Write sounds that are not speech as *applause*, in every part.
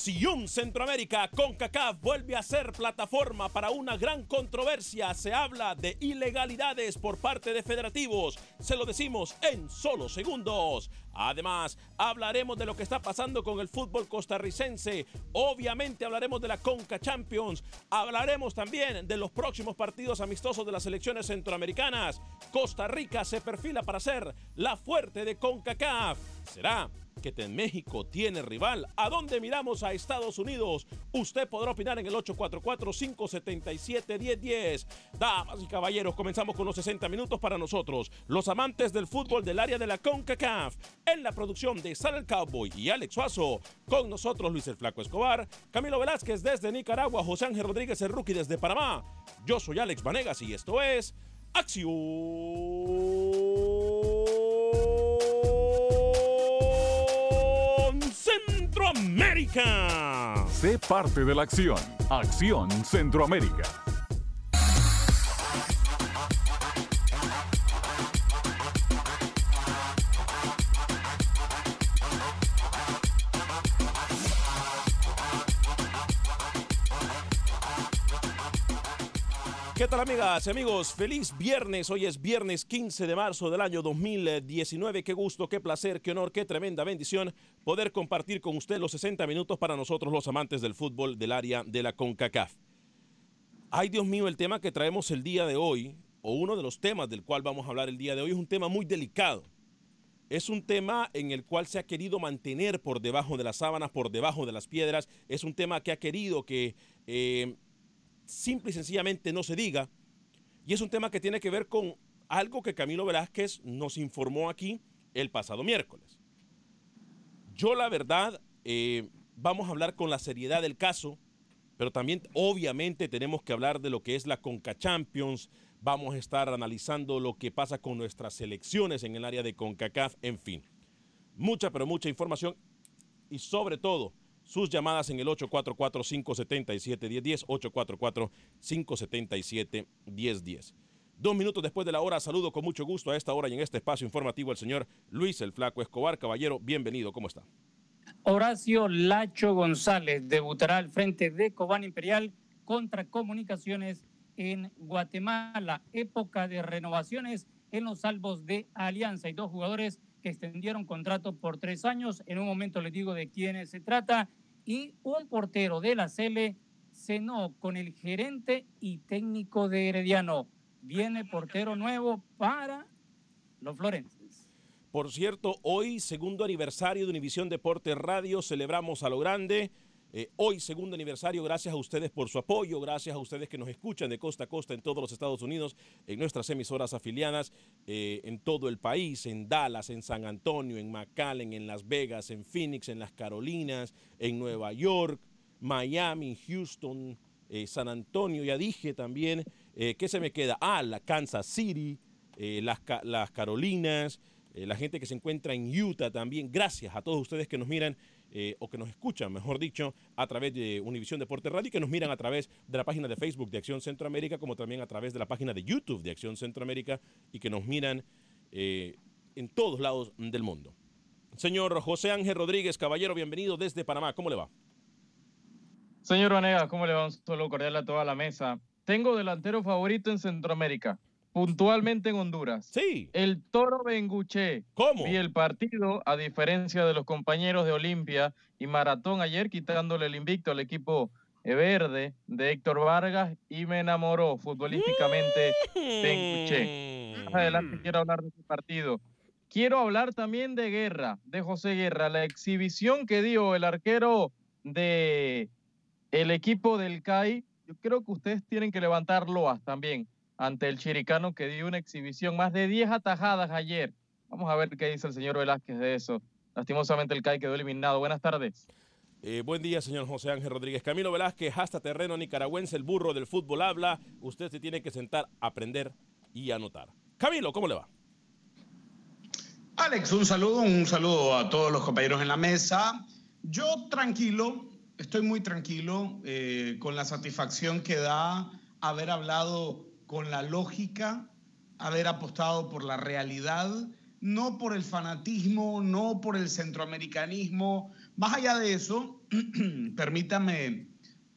Acción Centroamérica, CONCACAF vuelve a ser plataforma para una gran controversia. Se habla de ilegalidades por parte de federativos. Se lo decimos en solo segundos. Además, hablaremos de lo que está pasando con el fútbol costarricense. Obviamente hablaremos de la Conca Champions. Hablaremos también de los próximos partidos amistosos de las selecciones centroamericanas. Costa Rica se perfila para ser la fuerte de CONCACAF. ¿Será que en México tiene rival. ¿A dónde miramos a Estados Unidos? Usted podrá opinar en el 844-577-1010. Damas y caballeros, comenzamos con los 60 minutos para nosotros, los amantes del fútbol del área de la CONCACAF. En la producción de Sal el Cowboy y Alex Suazo. Con nosotros Luis el Flaco Escobar, Camilo Velázquez desde Nicaragua, José Ángel Rodríguez el Rookie desde Panamá. Yo soy Alex Vanegas y esto es Acción Centroamérica. Sé parte de la acción. Acción Centroamérica. ¿Qué tal amigas y amigos? Feliz viernes. Hoy es viernes 15 de marzo del año 2019. Qué gusto, qué placer, qué honor, qué tremenda bendición poder compartir con usted los 60 minutos para nosotros los amantes del fútbol del área de la CONCACAF. Ay Dios mío, el tema que traemos el día de hoy, o uno de los temas del cual vamos a hablar el día de hoy, es un tema muy delicado. Es un tema en el cual se ha querido mantener por debajo de las sábanas, por debajo de las piedras. Es un tema que ha querido que... Eh, simple y sencillamente no se diga. Y es un tema que tiene que ver con algo que Camilo Velázquez nos informó aquí el pasado miércoles. Yo la verdad, eh, vamos a hablar con la seriedad del caso, pero también obviamente tenemos que hablar de lo que es la Conca Champions. Vamos a estar analizando lo que pasa con nuestras selecciones en el área de CONCACAF, en fin. Mucha, pero mucha información y sobre todo sus llamadas en el 844-577-1010, 844-577-1010. Dos minutos después de la hora, saludo con mucho gusto a esta hora y en este espacio informativo al señor Luis el Flaco Escobar. Caballero, bienvenido, ¿cómo está? Horacio Lacho González debutará al frente de Cobán Imperial contra Comunicaciones en Guatemala. Época de renovaciones en los salvos de Alianza. Hay dos jugadores que extendieron contrato por tres años. En un momento les digo de quiénes se trata. Y un portero de la Cele cenó con el gerente y técnico de Herediano. Viene portero nuevo para los Florenses. Por cierto, hoy, segundo aniversario de Univisión Deporte Radio, celebramos a lo grande. Eh, hoy, segundo aniversario, gracias a ustedes por su apoyo, gracias a ustedes que nos escuchan de costa a costa en todos los Estados Unidos, en nuestras emisoras afiliadas, eh, en todo el país, en Dallas, en San Antonio, en McAllen, en Las Vegas, en Phoenix, en las Carolinas, en Nueva York, Miami, Houston, eh, San Antonio, ya dije también, ¿qué se me queda? Ah, la Kansas City, las, las Carolinas, la gente que se encuentra en Utah también. Gracias a todos ustedes que nos miran eh, o que nos escuchan, mejor dicho, a través de Univisión Deporte Radio y que nos miran a través de la página de Facebook de Acción Centroamérica, como también a través de la página de YouTube de Acción Centroamérica y que nos miran eh, en todos lados del mundo. Señor José Ángel Rodríguez, caballero, bienvenido desde Panamá. ¿Cómo le va? Señor Vanega, ¿cómo le va? Un saludo cordial a toda la mesa. Tengo delantero favorito en Centroamérica puntualmente en Honduras. Sí. El Toro Benguche. ¿Cómo? Vi el partido, a diferencia de los compañeros de Olimpia y Maratón ayer, quitándole el invicto al equipo verde de Héctor Vargas y me enamoró futbolísticamente Benguche. Más adelante quiero hablar de este partido. Quiero hablar también de Guerra, de José Guerra, la exhibición que dio el arquero de el equipo del CAI. Yo creo que ustedes tienen que levantar loas también ante el Chiricano que dio una exhibición, más de 10 atajadas ayer. Vamos a ver qué dice el señor Velázquez de eso. Lastimosamente el CAI quedó eliminado. Buenas tardes. Eh, buen día, señor José Ángel Rodríguez. Camilo Velázquez, hasta terreno nicaragüense, el burro del fútbol habla. Usted se tiene que sentar, aprender y anotar. Camilo, ¿cómo le va? Alex, un saludo, un saludo a todos los compañeros en la mesa. Yo tranquilo, estoy muy tranquilo eh, con la satisfacción que da haber hablado con la lógica, haber apostado por la realidad, no por el fanatismo, no por el centroamericanismo. Más allá de eso, *clears throat* permítame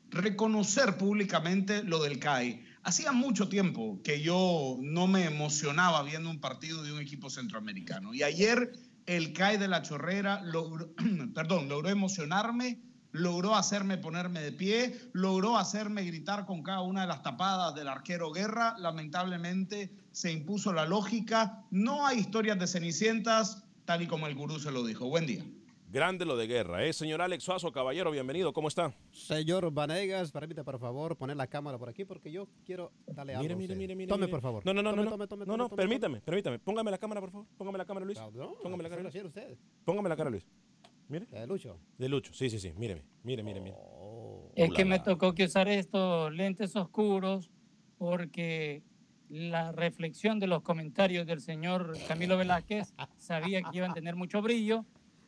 reconocer públicamente lo del CAI. Hacía mucho tiempo que yo no me emocionaba viendo un partido de un equipo centroamericano. Y ayer el CAI de la Chorrera logró, *clears throat* perdón, logró emocionarme logró hacerme ponerme de pie, logró hacerme gritar con cada una de las tapadas del arquero Guerra. Lamentablemente se impuso la lógica. No hay historias de cenicientas, tal y como el gurú se lo dijo. Buen día. Grande lo de guerra, ¿eh? Señor Alex Suazo, caballero, bienvenido, ¿cómo está? Señor Vanegas, permítame por favor poner la cámara por aquí porque yo quiero darle algo. Mire, mire, mire, mire. Tome, por favor. No, no, no, tome, no. Tome, tome, no, no, tome, permítame, permítame. Póngame la cámara, por favor. Póngame la cámara, Luis. No, Póngame la cámara. ¿Qué usted? Póngame la cara, Luis. Mire. De Lucho. De Lucho, sí, sí, sí. Míreme, mire, mire, mire. Es que me tocó que usar estos lentes oscuros porque la reflexión de los comentarios del señor Camilo Velázquez *laughs* sabía que iban a tener mucho brillo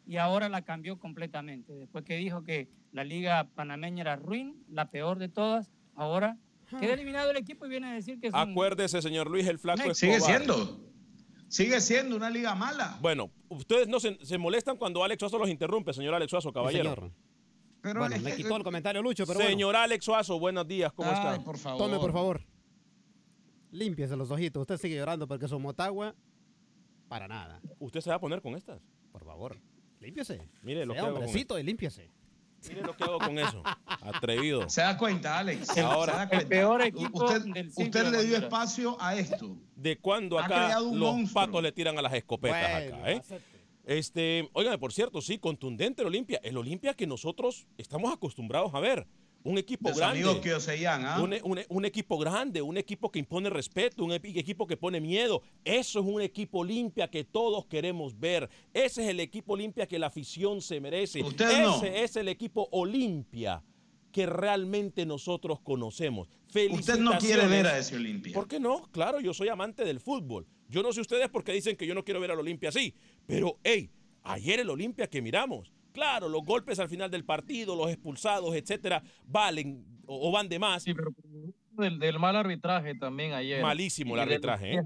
y ahora la cambió completamente. Después que dijo que la liga panameña era ruin, la peor de todas, ahora queda eliminado el equipo y viene a decir que es un- Acuérdese, señor Luis, el flaco Sigue siendo. Sigue siendo una liga mala. Bueno, ustedes no se, se molestan cuando Alex Suazo los interrumpe, señor Alex Suazo, caballero. señor. bueno, me quitó el comentario Lucho, pero Señor Alex Suazo, buenos días, ¿cómo Ay, está? por favor. Tome, por favor. Límpiese los ojitos. Usted sigue llorando porque su motagua, para nada. ¿Usted se va a poner con estas? Por favor, límpiese. Mire lo Sea que hago con hombrecito y límpiese. Mire lo que hago con eso. Atrevido. Se da cuenta, Alex. Ahora, se da el cuenta. peor equipo usted, del siglo usted de le dio espacio a esto. ¿De cuándo Ha acá los monstruo. patos le tiran a las escopetas Bueno, acá, eh? Este, oigan, por cierto, sí, contundente el Olimpia. El Olimpia que nosotros estamos acostumbrados a ver. Un equipo grande. ¿ah? Un, un- un equipo grande, un equipo que impone respeto, un equipo que pone miedo. Eso es un equipo limpia que todos queremos ver. Ese es el equipo limpia que la afición se merece. Usted Ese no. es el equipo Olimpia que realmente nosotros conocemos. Usted no quiere ver a ese Olimpia. ¿Por qué no? Claro, yo soy amante del fútbol. Yo no sé ustedes por qué dicen que yo no quiero ver al Olimpia así. Pero, hey, ayer el Olimpia que miramos. Claro, los golpes al final del partido, los expulsados, etcétera, valen o, o van de más. Sí, pero del, del mal arbitraje también ayer. Malísimo el arbitraje, ¿eh?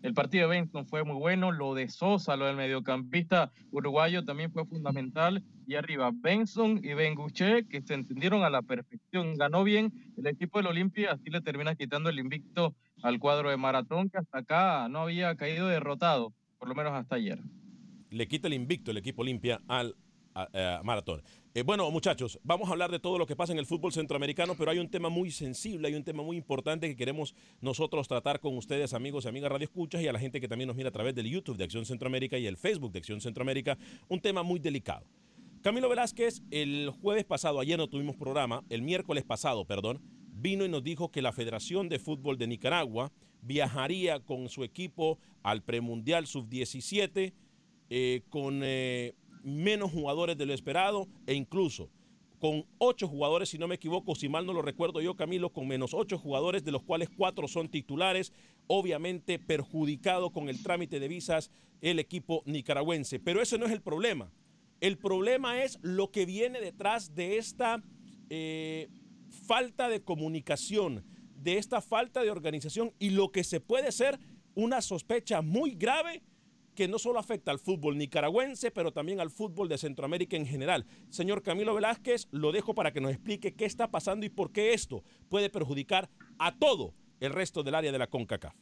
El partido de Benson fue muy bueno, lo de Sosa, lo del mediocampista uruguayo también fue fundamental. Y arriba, Benson y Benguche, que se entendieron a la perfección. Ganó bien el equipo del Olimpia, así le termina quitando el invicto al cuadro de Maratón, que hasta acá no había caído derrotado, por lo menos hasta ayer. Le quita el invicto el equipo Olimpia al a Maratón. Eh, bueno, muchachos, vamos a hablar de todo lo que pasa en el fútbol centroamericano, pero hay un tema muy sensible, hay un tema muy importante que queremos nosotros tratar con ustedes, amigos y amigas Radio Escuchas, y a la gente que también nos mira a través del YouTube de Acción Centroamérica y el Facebook de Acción Centroamérica, un tema muy delicado. Camilo Velázquez, el jueves pasado, ayer no tuvimos programa, el miércoles pasado, perdón, vino y nos dijo que la Federación de Fútbol de Nicaragua viajaría con su equipo al premundial sub-17 eh, con eh, menos jugadores de lo esperado e incluso con ocho jugadores, si no me equivoco, si mal no lo recuerdo yo, Camilo, con menos ocho jugadores, de los cuales cuatro son titulares, obviamente perjudicado con el trámite de visas el equipo nicaragüense. Pero ese no es el problema. El problema es lo que viene detrás de esta eh, falta de comunicación, de esta falta de organización y lo que se puede ser una sospecha muy grave que no solo afecta al fútbol nicaragüense, pero también al fútbol de Centroamérica en general. Señor Camilo Velázquez, lo dejo para que nos explique qué está pasando y por qué esto puede perjudicar a todo el resto del área de la CONCACAF.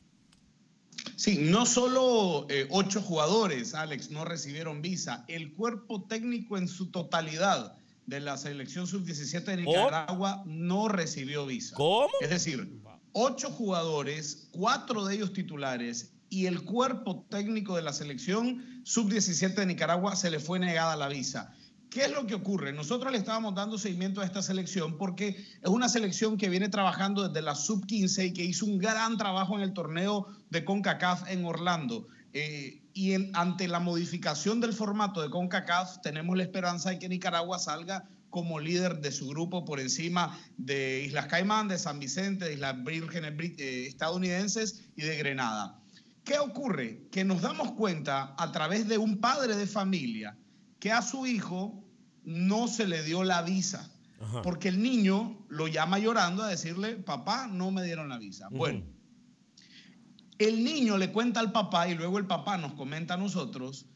Sí, no solo eh, ocho jugadores, Alex, no recibieron visa. El cuerpo técnico en su totalidad de la selección sub-17 de Nicaragua no recibió visa. ¿Cómo? Es decir, ocho jugadores, cuatro de ellos titulares y el cuerpo técnico de la selección sub-17 de Nicaragua se le fue negada la visa. ¿Qué es lo que ocurre? Nosotros le estábamos dando seguimiento a esta selección porque es una selección que viene trabajando desde la sub-15 y que hizo un gran trabajo en el torneo de CONCACAF en Orlando. Eh, y en- ante la modificación del formato de CONCACAF, tenemos la esperanza de que Nicaragua salga como líder de su grupo por encima de Islas Caimán, de San Vicente, de Islas Vírgenes eh, estadounidenses y de Grenada. ¿Qué ocurre? Que nos damos cuenta a través de un padre de familia que a su hijo no se le dio la visa. Porque el niño lo llama llorando a decirle, papá, no me dieron la visa. Bueno, el niño le cuenta al papá y luego el papá nos comenta a nosotros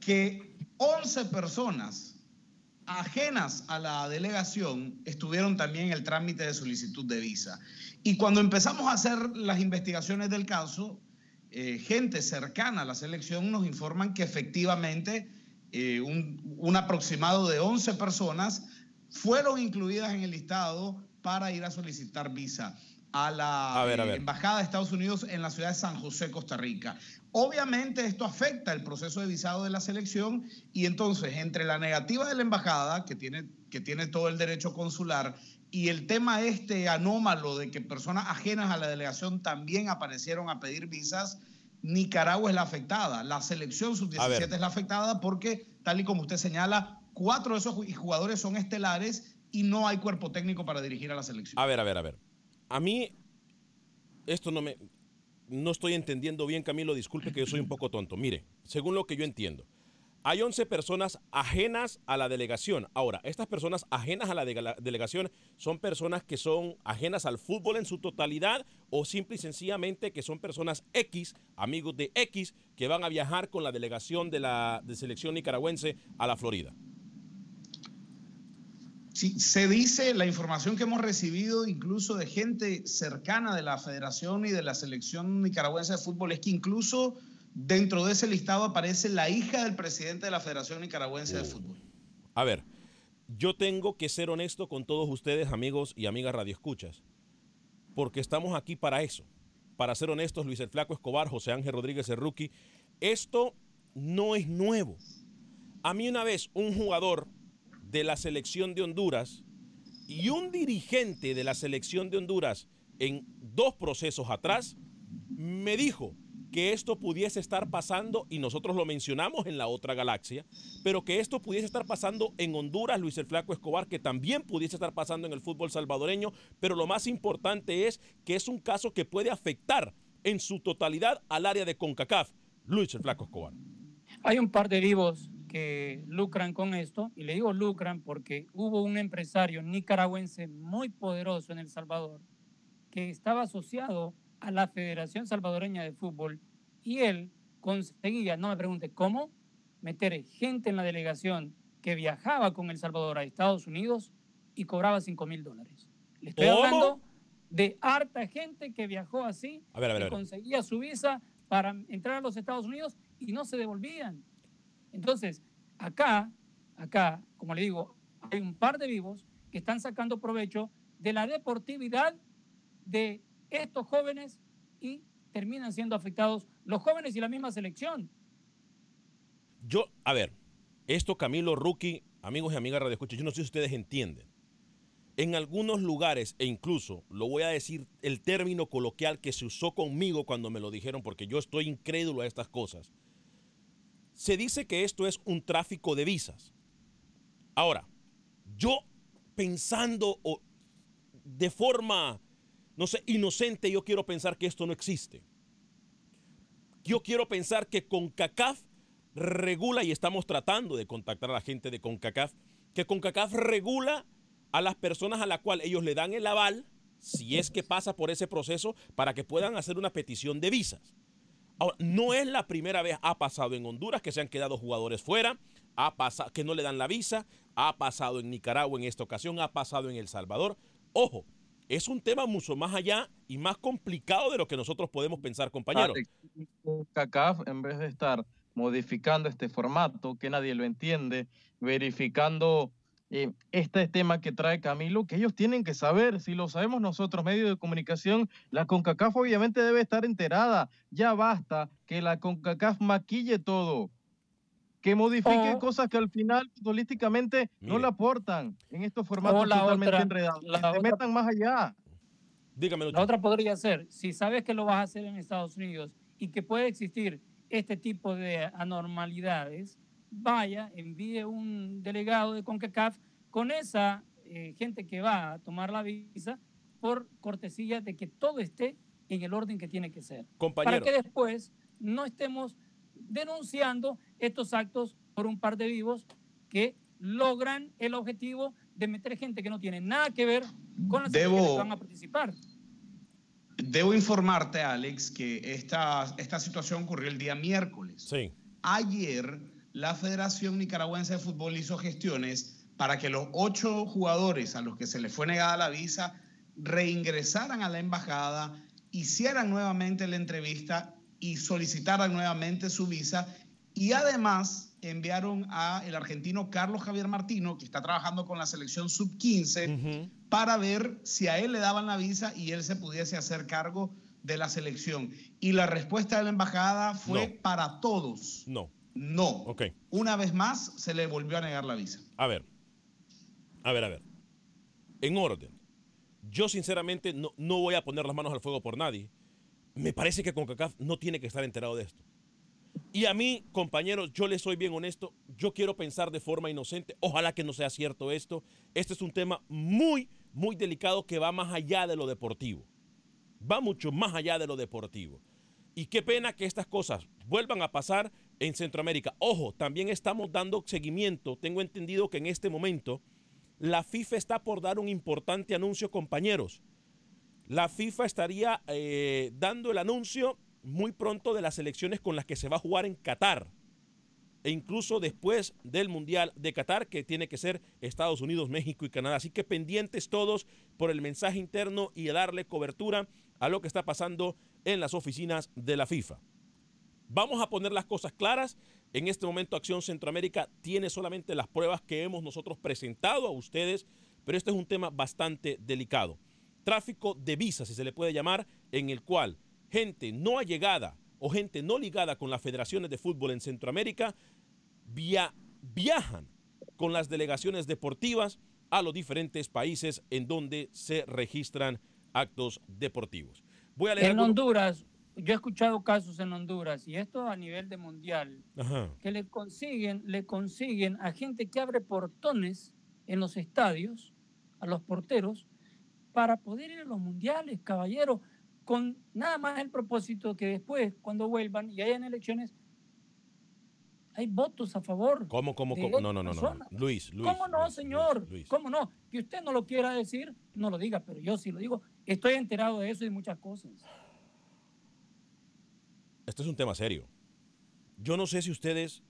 que 11 personas ajenas a la delegación estuvieron también en el trámite de solicitud de visa. Y cuando empezamos a hacer las investigaciones del caso, eh, gente cercana a la selección nos informan que efectivamente eh, un, un aproximado de 11 personas fueron incluidas en el listado para ir a solicitar visa a la A ver, a ver. Embajada de Estados Unidos en la ciudad de San José, Costa Rica. Obviamente esto afecta el proceso de visado de la selección y entonces entre la negativa de la embajada, que tiene, que tiene todo el derecho consular, y el tema este anómalo de que personas ajenas a la delegación también aparecieron a pedir visas, Nicaragua es la afectada. La selección A sub-17 ver. es la afectada porque, tal y como usted señala, cuatro de esos ju- jugadores son estelares y no hay cuerpo técnico para dirigir a la selección. A ver, a ver, a ver. A mí, esto no me. No estoy entendiendo bien, Camilo. Disculpe que yo soy un poco tonto. Mire, según lo que yo entiendo, hay 11 personas ajenas a la delegación. Ahora, estas personas ajenas a la de- delegación son personas que son ajenas al fútbol en su totalidad o simple y sencillamente que son personas X, amigos de X, que van a viajar con la delegación de la selección nicaragüense a la Florida. Sí, se dice la información que hemos recibido incluso de gente cercana de la federación y de la selección nicaragüense de fútbol es que incluso dentro de ese listado aparece la hija del presidente de la Federación Nicaragüense de Fútbol. A ver, yo tengo que ser honesto con todos ustedes, amigos y amigas radioescuchas, porque estamos aquí para eso. Para ser honestos, Luis el Flaco Escobar, José Ángel Rodríguez el Rookie, esto no es nuevo. A mí una vez un jugador de la selección de Honduras y un dirigente de la selección de Honduras en dos procesos atrás me dijo que esto pudiese estar pasando, y nosotros lo mencionamos en la otra galaxia, pero que esto pudiese estar pasando en Honduras, Luis el Flaco Escobar, que también pudiese estar pasando en el fútbol salvadoreño, pero lo más importante es que es un caso que puede afectar en su totalidad al área de CONCACAF, Luis el Flaco Escobar. Hay un par de vivos que lucran con esto, y le digo lucran porque hubo un empresario nicaragüense muy poderoso en El Salvador que estaba asociado a la Federación Salvadoreña de Fútbol y él conseguía, no me pregunte cómo, meter gente en la delegación que viajaba con El Salvador a Estados Unidos y cobraba 5 mil dólares. Le estoy ¿Cómo? hablando de harta gente que viajó así A ver, a ver, y a ver. conseguía su visa para entrar a los Estados Unidos y no se devolvían. Entonces, acá, acá, como le digo, hay un par de vivos que están sacando provecho de la deportividad de estos jóvenes y terminan siendo afectados los jóvenes y la misma selección. Yo, a ver, esto Camilo, Rookie, amigos y amigas Radio Escucha, yo no sé si ustedes entienden. En algunos lugares, e incluso lo voy a decir el término coloquial que se usó conmigo cuando me lo dijeron, porque yo estoy incrédulo a estas cosas. Se dice que esto es un tráfico de visas. Ahora, yo pensando de forma, no sé, inocente, yo quiero pensar que esto no existe. Yo quiero pensar que CONCACAF regula, y estamos tratando de contactar a la gente de CONCACAF, que CONCACAF regula a las personas a las cuales ellos le dan el aval, si es que pasa por ese proceso, para que puedan hacer una petición de visas. Ahora, no es la primera vez, ha pasado en Honduras que se han quedado jugadores fuera, ha pasado que no le dan la visa, ha pasado en Nicaragua en esta ocasión, ha pasado en El Salvador. Ojo, es un tema mucho más allá y más complicado de lo que nosotros podemos pensar, compañeros. CACAF, en vez de estar modificando este formato, que nadie lo entiende, verificando eh, este tema que trae Camilo, que ellos tienen que saber, si lo sabemos nosotros, medios de comunicación, la CONCACAF obviamente debe estar enterada. Ya basta que la CONCACAF maquille todo, que modifique O- cosas que al final futbolísticamente no le aportan en estos formatos la totalmente otra- enredados. la que se otra- metan más allá. Dígame, La otra podría ser, si sabes que lo vas a hacer en Estados Unidos y que puede existir este tipo de anormalidades, vaya, envíe un delegado de CONCACAF con esa eh, gente que va a tomar la visa por cortesía de que todo esté en el orden que tiene que ser. Compañero. Para que después no estemos denunciando estos actos por un par de vivos que logran el objetivo de meter gente que no tiene nada que ver con las Debo- elecciones que van a participar. Debo informarte, Alex, que esta, esta situación ocurrió el día miércoles. Sí. Ayer, la Federación Nicaragüense de Fútbol hizo gestiones para que los ocho jugadores a los que se les fue negada la visa reingresaran a la embajada, hicieran nuevamente la entrevista y solicitaran nuevamente su visa. Y además enviaron a el argentino Carlos Javier Martino, que está trabajando con la selección sub-15, para ver si a él le daban la visa y él se pudiese hacer cargo de la selección. Y la respuesta de la embajada fue No. para todos. No. No. Ok. Una vez más se le volvió a negar la visa. A ver. A ver, a ver. En orden. Yo sinceramente no, no voy a poner las manos al fuego por nadie. Me parece que CONCACAF no tiene que estar enterado de esto. Y a mí, compañeros, yo les soy bien honesto. Yo quiero pensar de forma inocente. Ojalá que no sea cierto esto. Este es un tema muy, muy delicado que va más allá de lo deportivo. Va mucho más allá de lo deportivo. Y qué pena que estas cosas vuelvan a pasar en Centroamérica. Ojo, también estamos dando seguimiento. Tengo entendido que en este momento la FIFA está por dar un importante anuncio, compañeros. La FIFA estaría eh, dando el anuncio muy pronto de las elecciones con las que se va a jugar en Qatar. E incluso después del Mundial de Qatar, que tiene que ser Estados Unidos, México y Canadá. Así que pendientes todos por el mensaje interno y darle cobertura a lo que está pasando en las oficinas de la FIFA. Vamos a poner las cosas claras. En este momento Acción Centroamérica tiene solamente las pruebas que hemos nosotros presentado a ustedes, pero este es un tema bastante delicado. Tráfico de visas, si se le puede llamar, en el cual gente no allegada o gente no ligada con las federaciones de fútbol en Centroamérica via- viajan con las delegaciones deportivas a los diferentes países en donde se registran actos deportivos. Voy a leer En algunos- Honduras, yo he escuchado casos en Honduras, y esto a nivel de mundial, Ajá. que le consiguen, le consiguen a gente que abre portones en los estadios, a los porteros, para poder ir a los mundiales, caballeros, con nada más el propósito que después, cuando vuelvan y hayan elecciones, hay votos a favor. ¿Cómo, cómo, cómo? No, no, no, no. Luis, Luis. ¿Cómo no, Luis, señor? Luis, Luis. ¿Cómo no? Que usted no lo quiera decir, no lo diga, pero yo sí lo digo. Estoy enterado de eso y de muchas cosas. Este es un tema serio. Yo no sé si ustedes...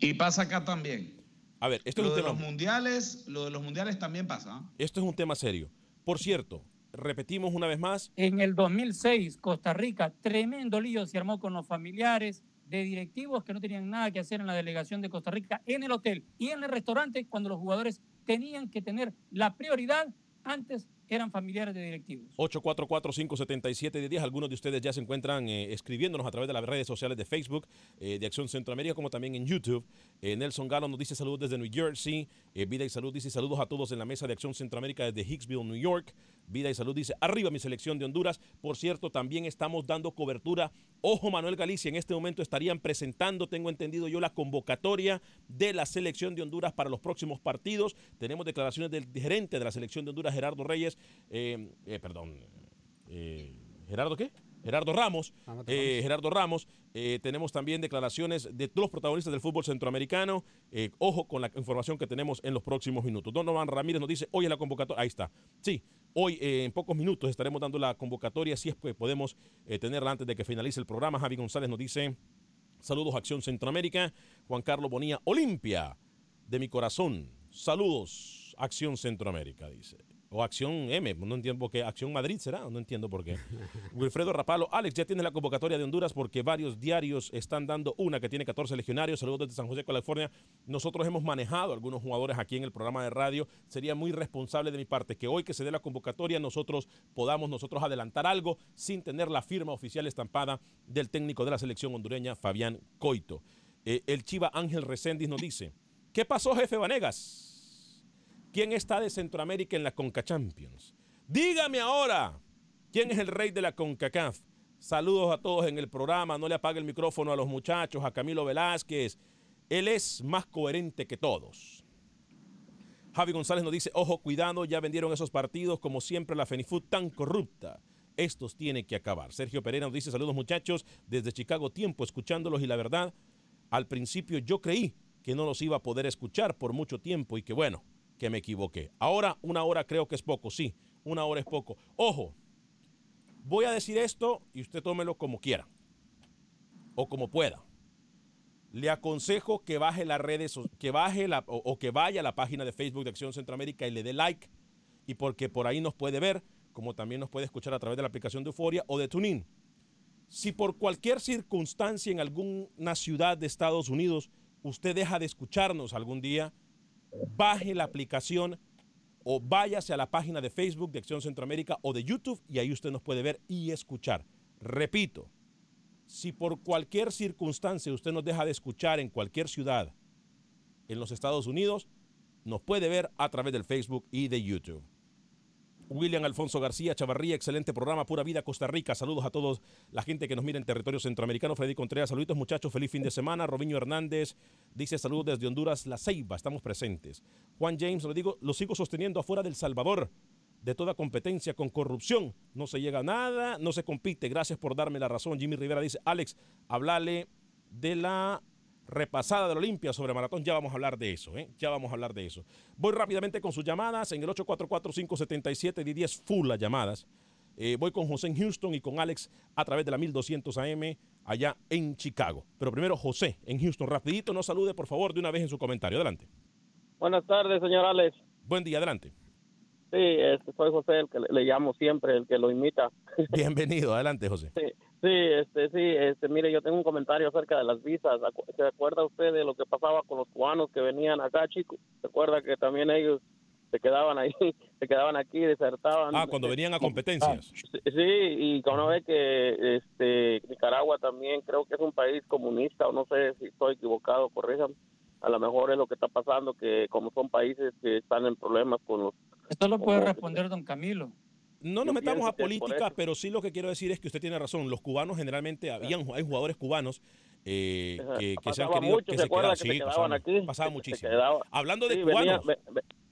Y pasa acá también. A ver, esto lo es un de tema... los mundiales, lo de los mundiales también pasa. ¿ah? Esto es un tema serio. Por cierto, repetimos una vez más. En el 2006, Costa Rica, tremendo lío se armó con los familiares de directivos que no tenían nada que hacer en la delegación de Costa Rica, en el hotel y en el restaurante, cuando los jugadores tenían que tener la prioridad antes eran familiares de directivos. 844-577-10. Algunos de ustedes ya se encuentran eh, escribiéndonos a través de las redes sociales de Facebook, eh, de Acción Centroamérica, como también en YouTube. Eh, Nelson Galo nos dice saludos desde New Jersey. Vida y Salud dice saludos a todos en la mesa de Acción Centroamérica desde Hicksville, New York. Vida y Salud dice arriba mi selección de Honduras. Por cierto, también estamos dando cobertura. Ojo, Manuel Galicia, en este momento estarían presentando, tengo entendido yo, la convocatoria de la selección de Honduras para los próximos partidos. Tenemos declaraciones del gerente de la selección de Honduras, Gerardo Reyes. Eh, eh, perdón, eh, ¿Gerardo qué? Gerardo Ramos, eh, Gerardo Ramos. Eh, tenemos también declaraciones de todos los protagonistas del fútbol centroamericano. Eh, ojo con la información que tenemos en los próximos minutos. Donovan Ramírez nos dice, hoy es la convocatoria. Ahí está. Sí, hoy en pocos minutos estaremos dando la convocatoria, si es que podemos tenerla antes de que finalice el programa. Javi González nos dice, saludos Acción Centroamérica. Juan Carlos Bonilla, Olimpia, de mi corazón. Saludos, Acción Centroamérica, dice. O Acción M, no entiendo por qué. Acción Madrid será, no entiendo por qué. *laughs* Wilfredo Rapalo, Alex, ya tienes la convocatoria de Honduras porque varios diarios están dando una que tiene 14 legionarios. Saludos desde San José, California. Nosotros hemos manejado algunos jugadores aquí en el programa de radio. Sería muy responsable de mi parte que hoy que se dé la convocatoria nosotros podamos nosotros adelantar algo sin tener la firma oficial estampada del técnico de la selección hondureña, Fabián Coito. Eh, el Chiva Ángel Reséndiz nos dice, ¿qué pasó, jefe Vanegas? ¿Quién está de Centroamérica en la Conca Champions? Dígame ahora, ¿quién es el rey de la CONCACAF? Saludos a todos en el programa. No le apague el micrófono a los muchachos, a Camilo Velázquez. Él es más coherente que todos. Javi González nos dice, ojo, cuidado, ya vendieron esos partidos, como siempre la Fenifood tan corrupta. Estos tienen que acabar. Sergio Pereira nos dice, saludos muchachos, desde Chicago tiempo escuchándolos y la verdad, al principio yo creí que no los iba a poder escuchar por mucho tiempo y que bueno, que me equivoqué. Ahora una hora creo que es poco, sí, una hora es poco. Ojo, voy a decir esto y usted tómelo como quiera o como pueda. Le aconsejo que baje las redes, que baje o, o que vaya a la página de Facebook de Acción Centroamérica y le dé like y porque por ahí nos puede ver, como también nos puede escuchar a través de la aplicación de Euforia o de TuneIn. Si por cualquier circunstancia en alguna ciudad de Estados Unidos usted deja de escucharnos algún día, baje la aplicación o váyase a la página de Facebook de Acción Centroamérica o de YouTube y ahí usted nos puede ver y escuchar. Repito, si por cualquier circunstancia usted nos deja de escuchar en cualquier ciudad en los Estados Unidos, nos puede ver a través del Facebook y de YouTube. William Alfonso García Chavarría, excelente programa, Pura Vida Costa Rica. Saludos a todos la gente que nos mira en territorio centroamericano. Freddy Contreras, saluditos muchachos, feliz fin de semana. Robiño Hernández dice saludos desde Honduras, La Ceiba, estamos presentes. Juan James, lo digo, lo sigo sosteniendo afuera del Salvador. De toda competencia con corrupción, no se llega a nada, no se compite. Gracias por darme la razón. Jimmy Rivera dice, Alex, hablale de la repasada de la Olimpia sobre maratón. Ya vamos a hablar de eso, ¿eh? Ya vamos a hablar de eso. Voy rápidamente con sus llamadas en el 844-577-10 full las llamadas. Eh, voy con José en Houston y con Alex a través de la 1200 AM allá en Chicago. Pero primero José en Houston. Rapidito, nos salude por favor de una vez en su comentario. Adelante. Buenas tardes, señor Alex. Buen día, adelante. Sí, este, soy José, el que le, le llamo siempre, el que lo imita. Bienvenido, adelante José. Sí, sí, este, sí, este, mire, yo tengo un comentario acerca de las visas. ¿Se acuerda usted de lo que pasaba con los cubanos que venían acá, chicos? ¿Se acuerda que también ellos se quedaban ahí, *laughs* se quedaban aquí, desertaban? Ah, cuando venían a competencias. Sí, sí, y cuando ve que este, Nicaragua también creo que es un país comunista, o no sé si estoy equivocado, corríjame. A lo mejor es lo que está pasando, que como son países que están en problemas con los... Esto lo puede responder don Camilo. No nos metamos a política, pero sí lo que quiero decir es que usted tiene razón. Los cubanos generalmente, habían, hay jugadores cubanos eh, que, que se han querido... mucho, que ¿se quedaban, que se sí, quedaban pasaba, aquí? pasaba *laughs* se muchísimo. Hablando de Sí, cubanos, venían- ve-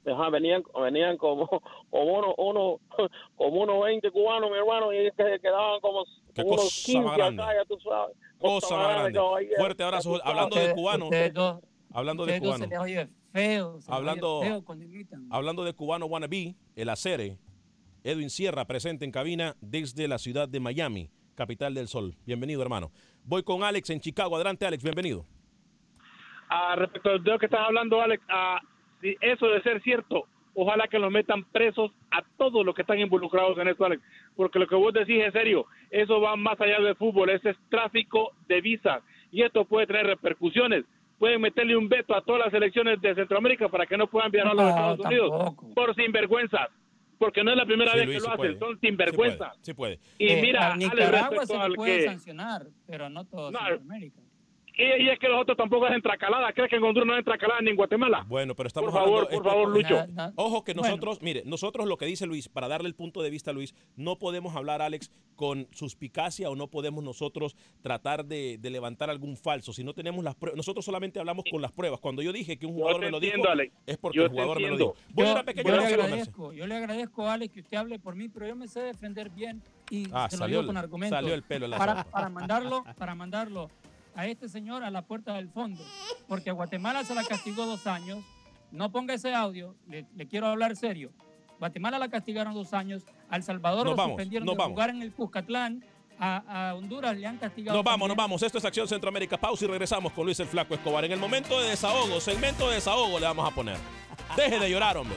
ve- ajá, venían, venían como, *laughs* como uno, uno, *laughs* como unos 20 cubanos, mi hermano, y que se quedaban como, Qué unos cosa 15 más grande. acá, ya tú sabes. cosa más grande. Fuerte abrazo. Hablando de cubanos, hablando de cubanos. feo. Hablando- feo. Hablando de cubano wannabe, el acere, Edwin Sierra presente en cabina desde la ciudad de Miami. capital del sol. Bienvenido, hermano. Voy con Alex en Chicago. Adelante, Alex, bienvenido. Ah, respecto al video que estás hablando, Alex, ah, si eso de ser cierto, ojalá que los metan presos a todos los que están involucrados en esto, Alex, porque lo que vos decís es serio, eso va más allá del fútbol, ese es tráfico de visas y esto puede tener repercusiones. Pueden meterle un veto a todas las elecciones de Centroamérica para que no puedan viajar a los No, Estados Unidos tampoco. por sinvergüenzas, porque no es la primera Sí, vez Luis, que sí lo puede. hacen, son Sí puede, sinvergüenzas. sí puede. Y Eh, mira, a Nicaragua se le puede que- sancionar, pero no todo No, Centroamérica. Y, y es que los otros tampoco hacen tracalada. ¿Crees que en Honduras no hacen tracalada ni en Guatemala? Bueno, pero estamos Por favor, hablando- por favor, Lucho. Ojo que Bueno. nosotros, mire, nosotros lo que dice Luis, para darle el punto de vista a Luis, no podemos hablar, Alex, con suspicacia o no podemos nosotros tratar de, de levantar algún falso. Si no tenemos las pruebas, nosotros solamente hablamos con las pruebas. Cuando yo dije que un jugador me lo entiendo, dijo, Alex. es porque Yo el jugador me lo dijo. Voy a Yo, pequeña yo le agradezco, yo le agradezco, Alex, que usted hable por mí, pero yo me sé defender bien y Ah, se lo salió digo el- con argumentos. salió el pelo en la para, sopa. para mandarlo, para mandarlo a este señor a la puerta del fondo, porque a Guatemala se la castigó dos años. No ponga ese audio, le, le quiero hablar serio. Guatemala la castigaron dos años, a El Salvador Nos lo vamos, suspendieron nos de vamos. jugar en el Cuscatlán, a, a Honduras le han castigado. Nos vamos, nos vamos. Esto es Acción Centroamérica. Pausa y regresamos con Luis el Flaco Escobar. En el momento de desahogo, segmento de desahogo le vamos a poner. Deje de llorar, hombre.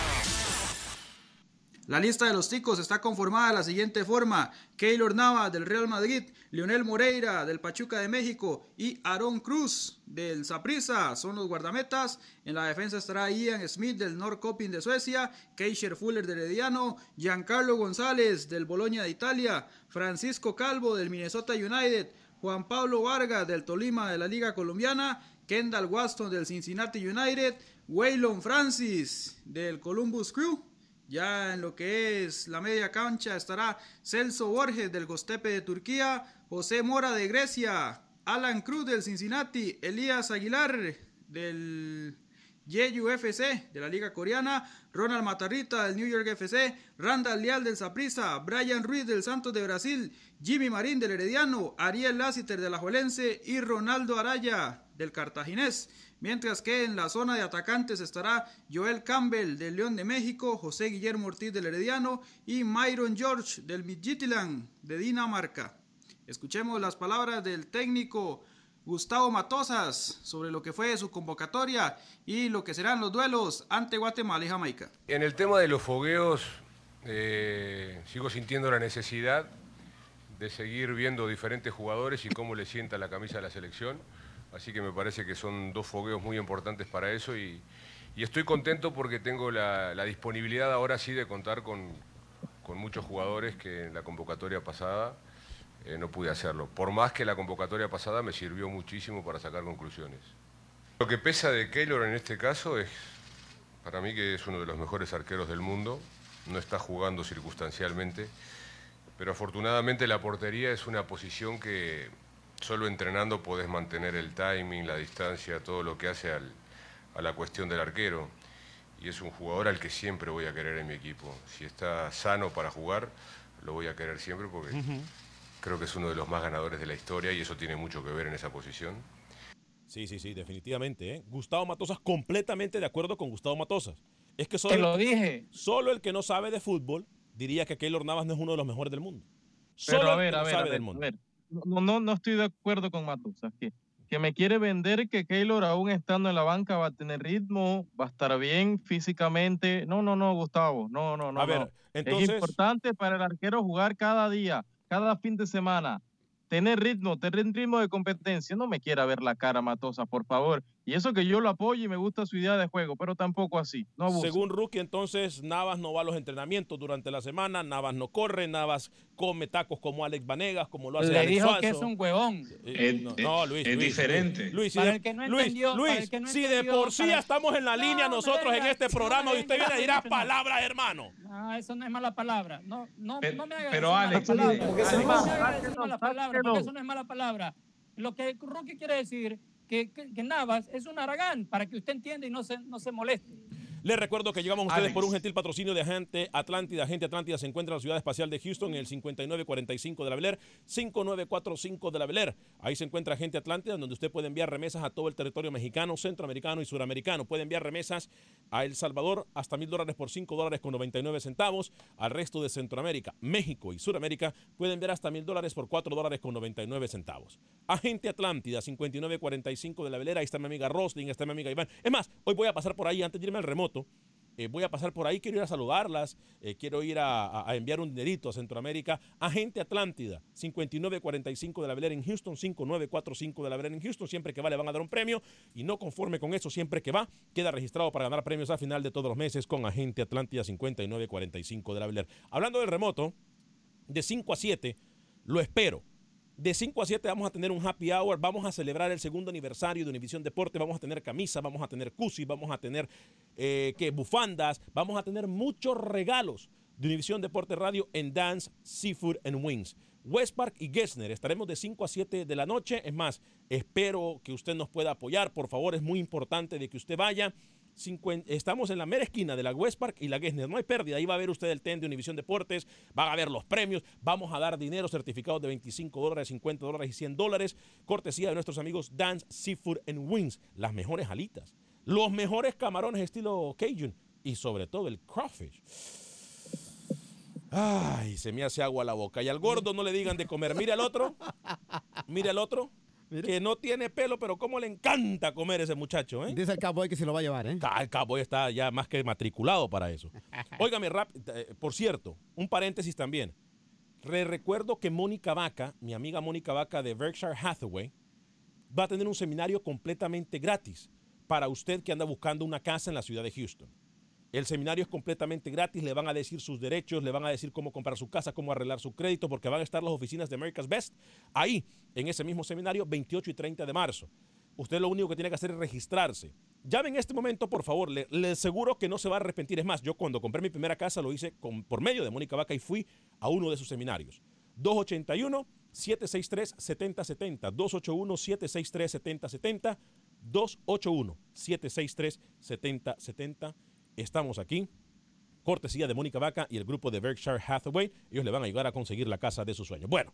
La lista de los ticos está conformada de la siguiente forma. Keylor Navas del Real Madrid, Lionel Moreira del Pachuca de México y Aaron Cruz del Saprissa son los guardametas. En la defensa estará Ian Smith del Norrköping de Suecia, Keisher Fuller del Herediano, Giancarlo González del Boloña de Italia, Francisco Calvo del Minnesota United, Juan Pablo Vargas del Tolima de la Liga Colombiana, Kendall Waston del Cincinnati United, Waylon Francis del Columbus Crew, ya en lo que es la media cancha estará Celso Borges del Gostepe de Turquía, José Mora de Grecia, Alan Cruz del Cincinnati, Elías Aguilar del Jeju FC de la Liga Coreana, Ronald Matarrita del New York FC, Randall Leal del Saprissa, Brian Ruiz del Santos de Brasil, Jimmy Marín del Herediano, Ariel Lassiter del Ajuelense y Ronaldo Araya del Cartaginés. Mientras que en la zona de atacantes estará Joel Campbell del León de México, José Guillermo Ortiz del Herediano y Myron George del Midtjylland de Dinamarca. Escuchemos las palabras del técnico Gustavo Matosas sobre lo que fue su convocatoria y lo que serán los duelos ante Guatemala y Jamaica. En el tema de los fogueos, eh, sigo sintiendo la necesidad de seguir viendo diferentes jugadores y cómo le sienta la camisa a la selección. Así que me parece que son dos fogueos muy importantes para eso y, estoy contento porque tengo la, disponibilidad ahora sí de contar con, con muchos jugadores que en la convocatoria pasada eh, no pude hacerlo. Por más que la convocatoria pasada me sirvió muchísimo para sacar conclusiones. Lo que pesa de Keylor en este caso es, para mí que es uno de los mejores arqueros del mundo, no está jugando circunstancialmente, pero afortunadamente la portería es una posición que solo entrenando podés mantener el timing, la distancia, todo lo que hace al- a la cuestión del arquero. Y es un jugador al que siempre voy a querer en mi equipo. Si está sano para jugar, lo voy a querer siempre porque creo que es uno de los más ganadores de la historia y eso tiene mucho que ver en esa posición. Sí, sí, sí, definitivamente. ¿eh? Gustavo Matosas, completamente de acuerdo con Gustavo Matosas. Es que solo, Te lo dije. Solo el que no sabe de fútbol diría que Keylor Navas no es uno de los mejores del mundo. Pero Solo a el ver, que a no ver, sabe a ver, del a mundo. ver. No, no, no estoy de acuerdo con Matusa. Que, que me quiere vender que Keylor, aún estando en la banca, va a tener ritmo, va a estar bien físicamente. No, no, no, Gustavo. No, no, no. A ver, entonces- Es importante para el arquero jugar cada día, cada fin de semana. Tener ritmo, tener ritmo de competencia. No me quiera ver la cara, Matosa, por favor. Y eso que yo lo apoyo y me gusta su idea de juego, pero tampoco así. No. Según Rookie, entonces Navas no va a los entrenamientos durante la semana, Navas no corre, Navas come tacos como Alex Vanegas, como lo hace Le Alex dijo Suazo. que es un huevón. Eh, no, no, Luis. es Luis, diferente. Luis, Luis, si Para de, el que no Luis, entendió, para Luis, el que no si de por sí para- ya estamos en la línea nosotros en este programa y usted viene a venga. palabras, hermano. Ah, eso no es mala palabra. No, no, Pero- no me hagas pero, Alex, porque eso No es mala palabra, porque eso no es mala palabra. Lo que Rookie quiere decir que, que, Navas es un aragán, para que usted entienda y no se, no se moleste. Les recuerdo que llegamos a ustedes por un gentil patrocinio de Agente Atlántida. Agente Atlántida se encuentra en la Ciudad Espacial de Houston en el 5945 de la Beler, 5945 de la Beler. Ahí se encuentra Agente Atlántida, donde usted puede enviar remesas a todo el territorio mexicano, centroamericano y suramericano. Puede enviar remesas a El Salvador hasta mil dólares por 5 dólares con 99 centavos. Al resto de Centroamérica, México y Suramérica puede enviar hasta mil dólares por 4 dólares con 99 centavos. Agente Atlántida, 5945 de la Velera. Ahí está mi amiga Rosling, está mi amiga Iván. Es más, hoy voy a pasar por ahí antes de irme al remoto. Eh, voy a pasar por ahí, quiero ir a saludarlas, eh, quiero ir a, enviar un dinerito a Centroamérica. Agente Atlántida, 5945 de la Velera en Houston, 5945 de la Velera en Houston. Siempre que va le van a dar un premio y no conforme con eso, siempre que va, queda registrado para ganar premios a final de todos los meses con Agente Atlántida 5945 de la Velera. Hablando del remoto, de 5 a 7, lo espero. De 5 a 7 vamos a tener un happy hour, vamos a celebrar el segundo aniversario de Univisión Deporte, vamos a tener camisa, vamos a tener cusi, vamos a tener eh, que bufandas, vamos a tener muchos regalos de Univisión Deporte Radio en Dance, Seafood and Wings. West Park y Gessner. Estaremos de 5 a 7 de la noche. Es más, espero que usted nos pueda apoyar. Por favor, es muy importante de que usted vaya. 50, estamos en la mera esquina de la West Park y la Gessner. No hay pérdida. Ahí va a ver usted el TEN de Univisión Deportes. Va a ver los premios. Vamos a dar dinero, certificados de 25 dólares, 50 dólares y 100 dólares. Cortesía de nuestros amigos Dance, Seafood and Wings. Las mejores alitas. Los mejores camarones estilo Cajun. Y sobre todo el crawfish. Ay, se me hace agua la boca. Y al gordo no le digan de comer. Mira el otro. Mira el otro. Que no tiene pelo, pero cómo le encanta comer ese muchacho, ¿eh? Dice el cowboy que se lo va a llevar, ¿eh? El cowboy está ya más que matriculado para eso. *laughs* Óigame, rap, eh, por cierto, un paréntesis también. Re recuerdo que Mónica Vaca, mi amiga Mónica Vaca de Berkshire Hathaway, va a tener un seminario completamente gratis para usted que anda buscando una casa en la ciudad de Houston. El seminario es completamente gratis, le van a decir sus derechos, le van a decir cómo comprar su casa, cómo arreglar su crédito, porque van a estar las oficinas de America's Best ahí, en ese mismo seminario, 28 y 30 de marzo. Usted lo único que tiene que hacer es registrarse. Llame en este momento, por favor, le, aseguro que no se va a arrepentir. Es más, yo cuando compré mi primera casa lo hice por medio de Mónica Vaca y fui a uno de sus seminarios. 281 763 7070 281 763 7070 281 763 7070 Estamos aquí. Cortesía de Mónica Vaca y el grupo de Berkshire Hathaway. Ellos le van a ayudar a conseguir la casa de sus sueños. Bueno,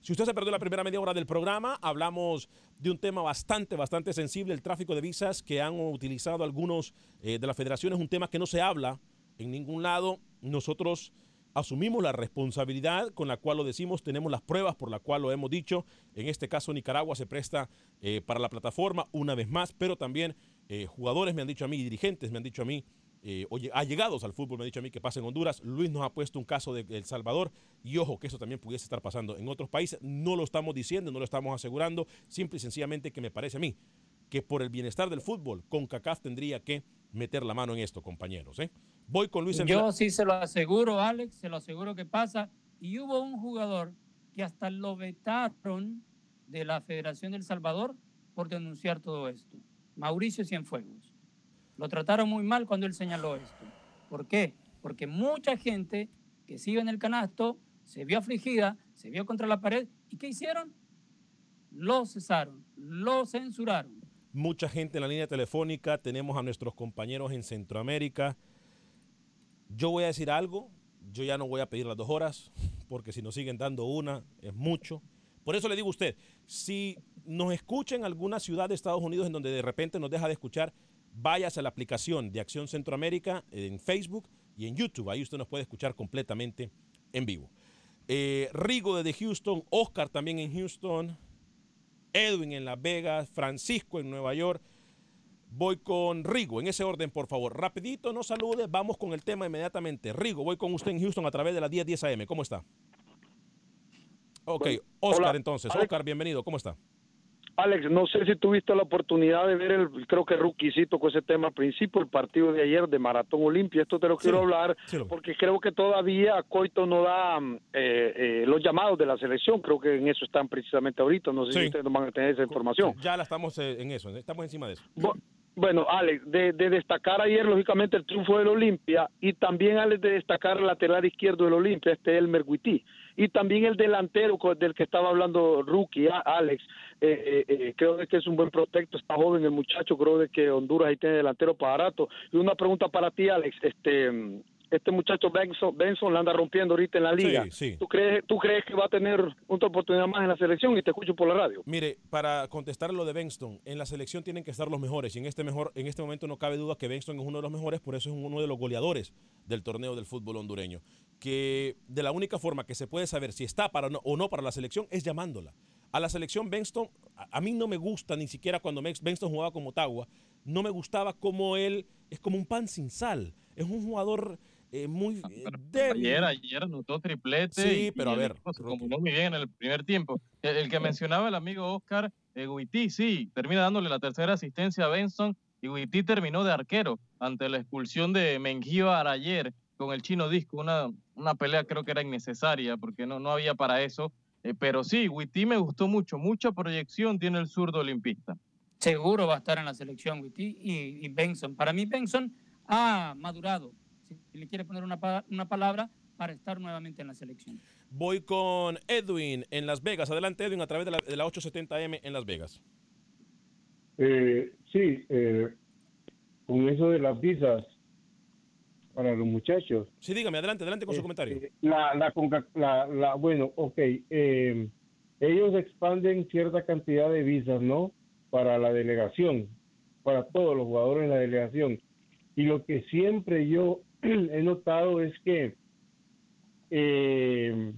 si usted se perdió la primera media hora del programa, hablamos de un tema bastante, bastante sensible, el tráfico de visas que han utilizado algunos eh, de las federaciones, un tema que no se habla en ningún lado. Nosotros asumimos la responsabilidad con la cual lo decimos, tenemos las pruebas por la cual lo hemos dicho. En este caso, Nicaragua se presta eh, para la plataforma una vez más, pero también eh, jugadores me han dicho a mí, dirigentes me han dicho a mí, eh, allegados al fútbol me ha dicho a mí que pasa en Honduras. Luis nos ha puesto un caso de El Salvador y ojo que eso también pudiese estar pasando en otros países. No lo estamos diciendo, no lo estamos asegurando, simple y sencillamente que me parece a mí que por el bienestar del fútbol, CONCACAF tendría que meter la mano en esto, compañeros. ¿eh? Voy con Luis. Yo sí se lo aseguro, Alex, se lo aseguro que pasa. Y hubo un jugador que hasta lo vetaron de la Federación del Salvador por denunciar todo esto. Mauricio Cienfuegos. Lo trataron muy mal cuando él señaló esto. ¿Por qué? Porque mucha gente que sigue en el canasto se vio afligida, se vio contra la pared y ¿qué hicieron? Lo cesaron, lo censuraron. Mucha gente en la línea telefónica, tenemos a nuestros compañeros en Centroamérica. Yo voy a decir algo, yo ya no voy a pedir las dos horas, porque si nos siguen dando una es mucho. Por eso le digo a usted, si nos escucha en alguna ciudad de Estados Unidos en donde de repente nos deja de escuchar, váyase a la aplicación de Acción Centroamérica en Facebook y en YouTube. Ahí usted nos puede escuchar completamente en vivo. Eh, Rigo desde Houston, Oscar también en Houston, Edwin en Las Vegas, Francisco en Nueva York. Voy con Rigo, en ese orden, por favor. Rapidito, no salude, vamos con el tema inmediatamente. Rigo, voy con usted en Houston a través de la 1010 AM. ¿Cómo está? Ok, Oscar entonces. Oscar, bienvenido. ¿Cómo está? Alex, no sé si tuviste la oportunidad de ver el, creo que Ruquisito con ese tema al principio, el partido de ayer de Maratón Olimpia. Esto te lo quiero hablar porque creo que todavía Coito no da eh, eh, los llamados de la selección. Creo que en eso están precisamente ahorita. No sé si ustedes van a tener esa información. Ya la estamos eh, en eso, estamos encima de eso. Bueno, Alex, de, de, destacar ayer, lógicamente, el triunfo del Olimpia y también, Alex, de destacar el lateral izquierdo del Olimpia, este Elmer Guití. Y también el delantero del que estaba hablando Rookie, Alex, eh, eh, eh, creo que es un buen prospecto, está joven el muchacho, creo de que Honduras ahí tiene delantero para rato. Y una pregunta para ti, Alex, este este muchacho Benson, Benson la anda rompiendo ahorita en la liga. Sí, sí. ¿Tú crees, ¿Tú crees que va a tener otra oportunidad más en la selección? Y te escucho por la radio. Mire, para contestar lo de Benston, en la selección tienen que estar los mejores y en este mejor, en este momento no cabe duda que Benston es uno de los mejores, por eso es uno de los goleadores del torneo del fútbol hondureño. Que de la única forma que se puede saber si está para no- o no para la selección es llamándola. A la selección Benston, a, a mí no me gusta ni siquiera cuando Benston jugaba con Motagua, no me gustaba como él es como un pan sin sal. Es un jugador eh, muy eh, débil. Ayer, ayer anotó triplete. Sí, y- pero y a ver, equipo Se combinó muy bien en el primer tiempo. El, el que mencionaba el amigo Oscar, eh, Guití, sí, termina dándole la tercera asistencia a Benson y Guití terminó de arquero ante la expulsión de Mengíbar ayer con el chino disco. Una, una pelea creo que era innecesaria porque no, no había para eso. Eh, pero sí, Guití me gustó mucho, mucha proyección tiene el zurdo olimpista. Seguro va a estar en la selección, y, y Benson. Para mí, Benson ha madurado, si le quiere poner una, pa- una palabra, para estar nuevamente en la selección. Voy con Edwin en Las Vegas. Adelante, Edwin, a través de la, de la 870M en Las Vegas. Eh, sí, eh, con eso de las visas para los muchachos. Sí, dígame, adelante, adelante con su comentario. La, la, la, la- bueno, ok, eh, ellos expanden cierta cantidad de visas, ¿no? Para la delegación, para todos los jugadores en la delegación. Y lo que siempre yo *clears throat* he notado es que eh,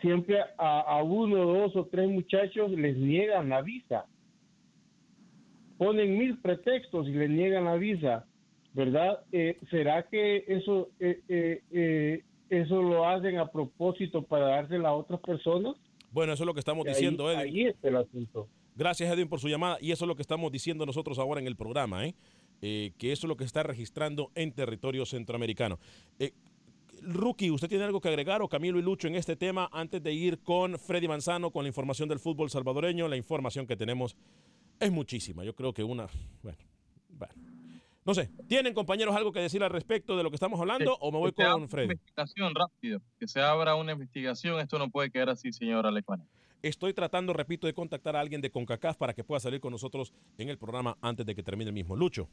siempre a, a uno, dos o tres muchachos les niegan la visa. Ponen mil pretextos y les niegan la visa, ¿verdad? Eh, ¿Será que eso, eh, eh, eso lo hacen a propósito para dársela a otras personas? Bueno, eso es lo que estamos ahí- diciendo, Edwin. ahí está el asunto. Gracias, Edwin, por su llamada. Y eso es lo que estamos diciendo nosotros ahora en el programa, ¿eh? Eh, que eso es lo que está registrando en territorio centroamericano. Eh, Rookie, ¿usted tiene algo que agregar o Camilo y Lucho en este tema antes de ir con Freddy Manzano con la información del fútbol salvadoreño? La información que tenemos es muchísima. Yo creo que una... Bueno, bueno. No sé, ¿tienen compañeros algo que decir al respecto de lo que estamos hablando o me voy con una Freddy? investigación rápido, que se abra una investigación. Esto no puede quedar así, señor Alecuana. Estoy tratando, repito, de contactar a alguien de CONCACAF para que pueda salir con nosotros en el programa antes de que termine el mismo. Lucho.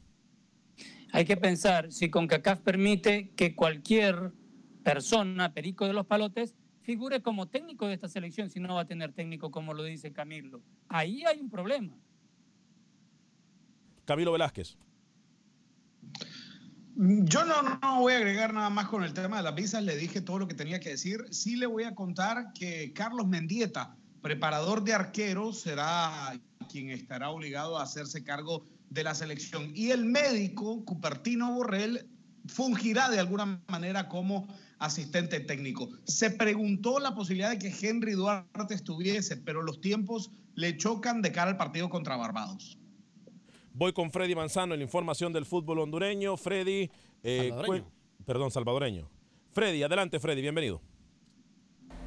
Hay que pensar si CONCACAF permite que cualquier persona, perico de los palotes, figure como técnico de esta selección si no va a tener técnico como lo dice Camilo. Ahí hay un problema. Camilo Velázquez. Yo no, no voy a agregar nada más con el tema de las visas, le dije todo lo que tenía que decir. Sí le voy a contar que Carlos Mendieta, preparador de arqueros, será quien estará obligado a hacerse cargo de la selección. Y el médico, Cupertino Borrell, fungirá de alguna manera como asistente técnico. Se preguntó la posibilidad de que Henry Duarte estuviese, pero los tiempos le chocan de cara al partido contra Barbados. Voy con Freddy Manzano en la información del fútbol hondureño. Freddy. eh, Salvadoreño. perdón, salvadoreño. Freddy, adelante, Freddy, bienvenido.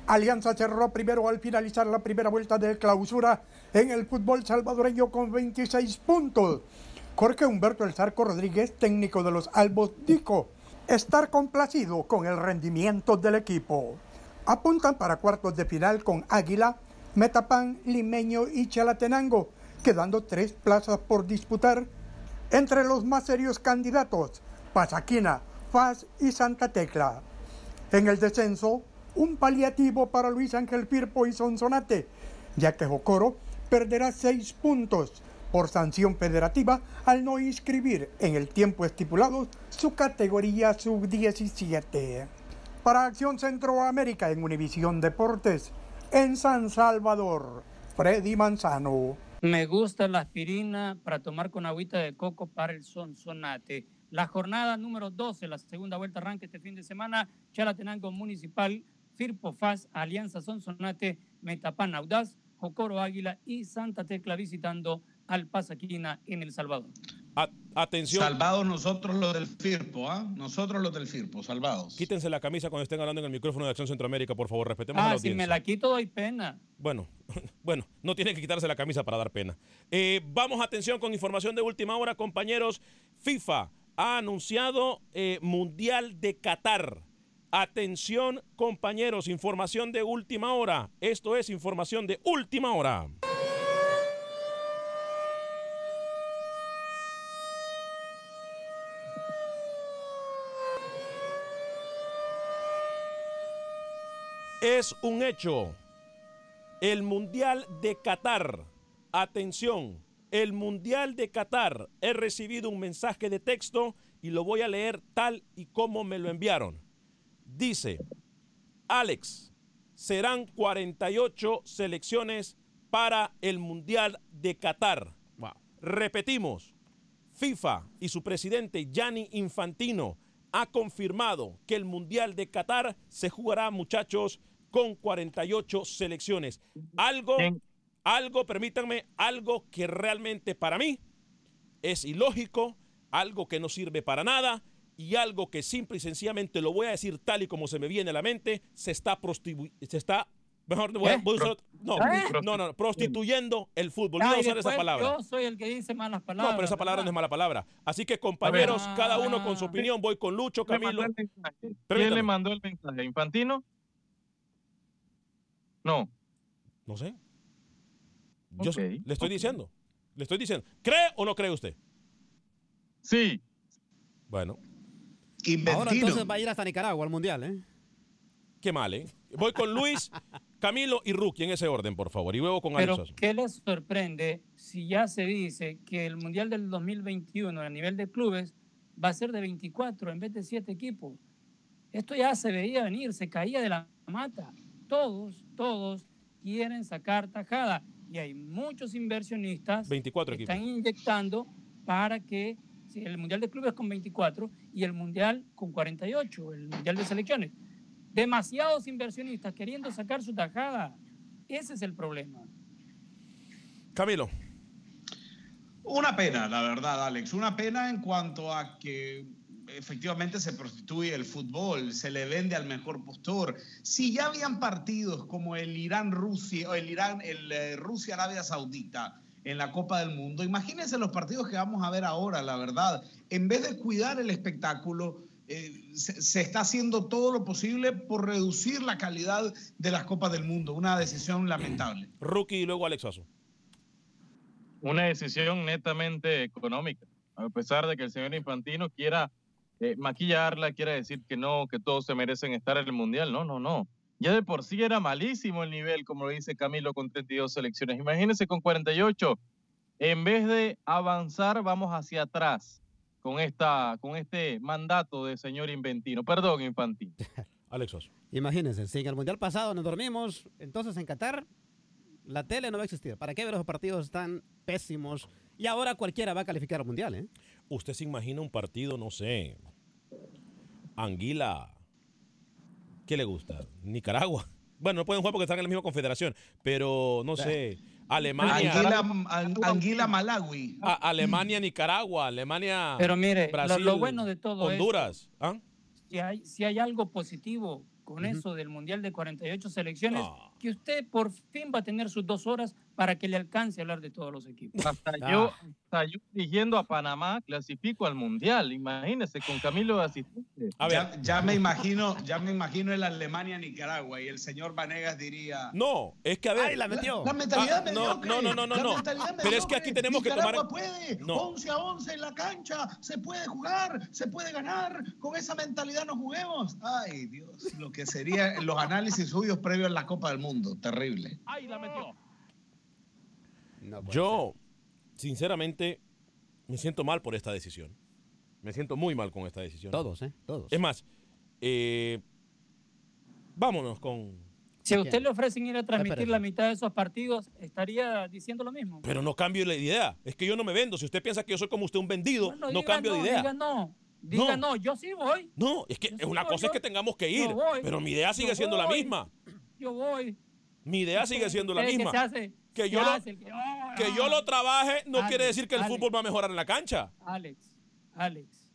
Alianza cerró primero al finalizar la primera vuelta de clausura en el fútbol salvadoreño con 26 puntos. Jorge Humberto El Zarco Rodríguez, técnico de los Albos, dijo estar complacido con el rendimiento del equipo. Apuntan para cuartos de final con Águila, Metapan, Limeño y Chalatenango, quedando tres plazas por disputar. Entre los más serios candidatos, Pasaquina, Faz y Santa Tecla. En el descenso, un paliativo para Luis Ángel Firpo y Sonsonate, ya que Jocoro perderá seis puntos por sanción federativa al no inscribir en el tiempo estipulado su categoría sub-17. Para Acción Centroamérica en Univisión Deportes, en San Salvador, Freddy Manzano. Me gusta la aspirina para tomar con agüita de coco para el sonsonate. La jornada número 12, la segunda vuelta arranca este fin de semana. Chalatenango Municipal, Firpo Faz, Alianza Sonsonate, Metapan Audaz, Jocoro Águila y Santa Tecla visitando al Pasaquina en El Salvador. atención. Salvados nosotros los del FIRPO, ¿ah? Nosotros los del FIRPO, salvados. Quítense la camisa cuando estén hablando en el micrófono de Acción Centroamérica, por favor, respetemos a la Ah, si audiencia. me la quito doy pena. Bueno, *laughs* bueno, no tiene que quitarse la camisa para dar pena. Eh, vamos, atención, con información de última hora, compañeros. FIFA ha anunciado eh, Mundial de Qatar. Atención compañeros, información de última hora. Esto es información de última hora. Es un hecho. El Mundial de Qatar. Atención. El Mundial de Qatar. He recibido un mensaje de texto y lo voy a leer tal y como me lo enviaron. Dice, Alex, serán 48 selecciones para el Mundial de Qatar. Repetimos, FIFA y su presidente Gianni Infantino ha confirmado que el Mundial de Qatar se jugará, muchachos, con 48 selecciones. Algo, algo, permítanme, algo que realmente para mí es ilógico, algo que no sirve para nada y algo que simple y sencillamente lo voy a decir tal y como se me viene a la mente, se está prostituyendo, se está, mejor voy a- voy a usar- no, ¿Eh? no, no, prostituyendo el fútbol. Ah, voy a usar esa palabra. Yo soy el que dice malas No, palabras. pero esa palabra no es mala palabra. Así que compañeros, Ah. cada uno con su opinión, voy con Lucho, ¿Quién le Camilo. ¿Quién le mandó el mensaje? ¿Infantino? No. No sé. Yo Ok, le estoy diciendo. Le estoy diciendo. ¿Cree o no cree usted? Sí. Bueno, Ahora entonces va a ir hasta Nicaragua al mundial, ¿eh? qué mal, ¿eh? Voy con Luis, *laughs* Camilo y Rookie en ese orden, por favor. Y luego con Pero, Alex. ¿qué les sorprende si ya se dice que el Mundial del 2021 a nivel de clubes va a ser de 24 en vez de 7 equipos? Esto ya se veía venir, se caía de la mata. Todos, todos quieren sacar tajada. Y hay muchos inversionistas 24 que equipos. están inyectando para que el Mundial de Clubes con 24 y el Mundial con 48, el Mundial de Selecciones. Demasiados inversionistas queriendo sacar su tajada. Ese es el problema. Camilo. Una pena, la verdad, Alex. Una pena en cuanto a que efectivamente se prostituye el fútbol, se le vende al mejor postor. Si ya habían partidos como el Irán-Rusia o el Irán, el eh, Rusia-Arabia Saudita en la Copa del Mundo, imagínense los partidos que vamos a ver ahora, la verdad. En vez de cuidar el espectáculo, eh, se, se está haciendo todo lo posible por reducir la calidad de las Copas del Mundo. Una decisión lamentable. *clears throat* Rookie y luego Alex. Una decisión netamente económica. A pesar de que el señor Infantino quiera eh, maquillarla, quiera decir que no, que todos se merecen estar en el Mundial. No, no, no. Ya de por sí era malísimo el nivel, como lo dice Camilo, con 32 selecciones. Imagínense con 48. En vez de avanzar, vamos hacia atrás con, esta, con este mandato del señor Inventino. Perdón, Infantino. *laughs* Alex Sosa. Imagínense, si en el mundial pasado nos dormimos, entonces en Qatar la tele no va a existir. ¿Para qué ver los partidos tan pésimos? Y ahora cualquiera va a calificar al mundial, ¿eh? ¿Usted se imagina un partido, no sé, Anguila, ¿qué le gusta? Nicaragua. *laughs* Bueno, no pueden jugar porque están en la misma confederación, pero no sé, Alemania. Anguila, An- Anguila Malawi. A- Alemania, Nicaragua, Alemania. Pero mire, Brasil, lo, bueno de todo Honduras. esto, ¿ah? si hay, si hay algo positivo con eso del Mundial de 48 selecciones, que usted por fin va a tener sus dos horas para que le alcance a hablar de todos los equipos. Hasta yo, hasta yo dirigiendo a Panamá, clasifico al Mundial. Imagínense, con Camilo de asistente. Ya, ya me imagino, ya me imagino el Alemania Nicaragua y el señor Vanegas diría. No, es que a ver. ¡Ay, la metió! La mentalidad Ah, no, mediocre, no, no, no, no, no. Pero es que aquí tenemos que tomar. Nicaragua puede, No. 11 a 11 en la cancha, se puede jugar, se puede ganar. Con esa mentalidad no juguemos. Ay, Dios, lo que serían los análisis suyos previos a la Copa del Mundo. Terrible. ¡Ay, la metió! Yo, sinceramente, me siento mal por esta decisión. Me siento muy mal con esta decisión. Todos, ¿eh? Todos. Es más, eh, vámonos con. Si a usted le ofrecen ir a transmitir la mitad de esos partidos, estaría diciendo lo mismo. Pero no cambio la idea. Es que yo no me vendo. Si usted piensa que yo soy como usted un vendido, Bueno, no diga cambio de idea. Diga no, diga no, yo sí voy. No, es que sí una voy, cosa es que tengamos que ir, yo voy, pero mi idea sigue yo siendo la voy, misma. Yo voy. Mi idea sigue siendo la que misma. se hace- Que se yo lo, hace que- que yo lo trabaje no Alex, quiere decir que el Alex. fútbol va a mejorar en la cancha. Alex, Alex,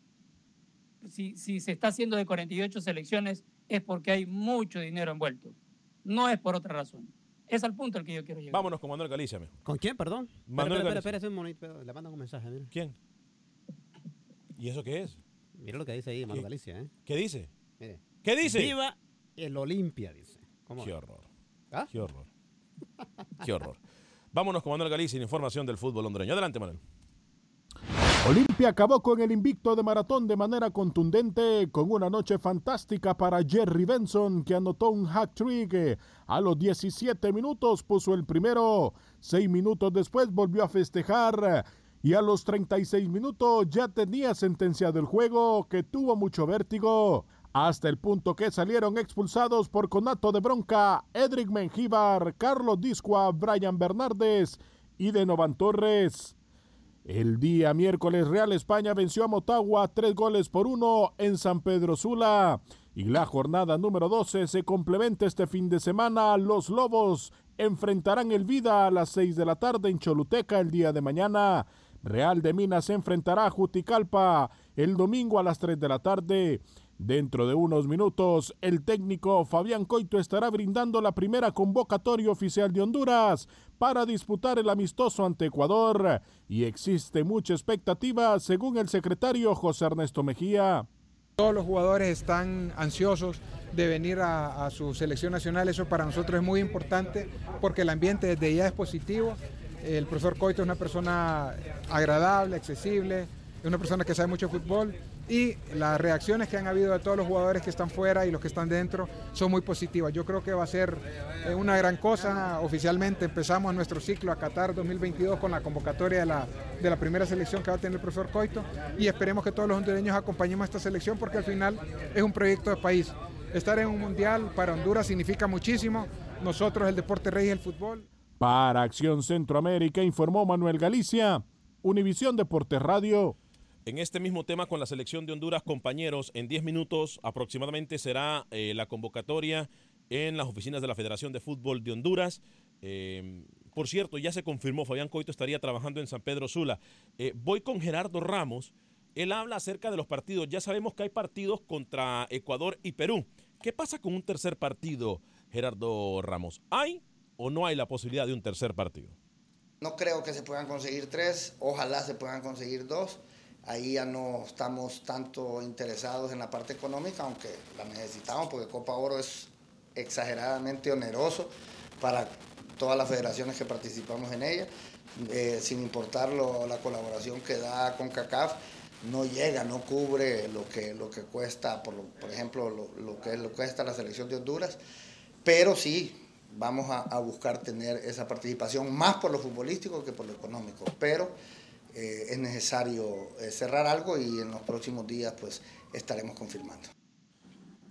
si, si se está haciendo de 48 selecciones es porque hay mucho dinero envuelto. No es por otra razón. Es al punto al que yo quiero llegar. Vámonos con Manuel Galicia. ¿Con quién, perdón? Manuel espera, espera, Galicia. espera, un momento, le mandan un mensaje, mira. ¿Quién? ¿Y eso qué es? Mira lo que dice ahí, Manuel Galicia, ¿eh? ¿Qué dice? Mire. ¿Qué dice? Viva el Olimpia, dice. ¿Cómo? Qué horror. ¿Ah? Qué horror. Qué horror. Vámonos con Manuel Galicia, información del fútbol hondureño. Adelante, Manuel. Olimpia acabó con el invicto de maratón de manera contundente con una noche fantástica para Jerry Benson que anotó un hat trick. A los 17 minutos puso el primero, seis minutos después volvió a festejar y a los 36 minutos ya tenía sentenciado el juego que tuvo mucho vértigo hasta el punto que salieron expulsados por conato de bronca Edric Mengíbar, Carlos Discoa, Brian Bernardes y Denovan Torres. El día miércoles Real España venció a Motagua tres goles por uno en San Pedro Sula. Y la jornada número 12 se complementa este fin de semana. Los Lobos enfrentarán el Vida a las 6 de la tarde en Choluteca el día de mañana. Real de Minas se enfrentará a Juticalpa el domingo a las 3 de la tarde. Dentro de unos minutos, el técnico Fabián Coito estará brindando la primera convocatoria oficial de Honduras para disputar el amistoso ante Ecuador y existe mucha expectativa según el secretario José Ernesto Mejía. Todos los jugadores están ansiosos de venir a, su selección nacional, eso para nosotros es muy importante porque el ambiente desde ya es positivo. El profesor Coito es una persona agradable, accesible, es una persona que sabe mucho fútbol y las reacciones que han habido de todos los jugadores que están fuera y los que están dentro son muy positivas. Yo creo que va a ser eh, una gran cosa. Oficialmente empezamos nuestro ciclo a Qatar 2022 con la convocatoria de la, de la primera selección que va a tener el profesor Coito y esperemos que todos los hondureños acompañemos a esta selección porque al final es un proyecto de país. Estar en un mundial para Honduras significa muchísimo. Nosotros el deporte rey y el fútbol. Para Acción Centroamérica informó Manuel Galicia, Univisión Deportes Radio. En este mismo tema con la selección de Honduras, compañeros, en 10 minutos aproximadamente será eh, la convocatoria en las oficinas de la Federación de Fútbol de Honduras. Eh, por cierto, ya se confirmó, Fabián Coito estaría trabajando en San Pedro Sula. Eh, voy con Gerardo Ramos. Él habla acerca de los partidos. Ya sabemos que hay partidos contra Ecuador y Perú. ¿Qué pasa con un tercer partido, Gerardo Ramos? ¿Hay o no hay la posibilidad de un tercer partido? No creo que se puedan conseguir tres, ojalá se puedan conseguir dos. Ahí ya no estamos tanto interesados en la parte económica, aunque la necesitamos porque Copa Oro es exageradamente oneroso para todas las federaciones que participamos en ella, eh, sin importar lo, la colaboración que da con CACAF, no llega, no cubre lo que, lo que cuesta, por, por ejemplo, lo, lo, que, lo cuesta la selección de Honduras, pero sí vamos a, a buscar tener esa participación más por lo futbolístico que por lo económico, pero eh, es necesario eh, cerrar algo y en los próximos días pues estaremos confirmando.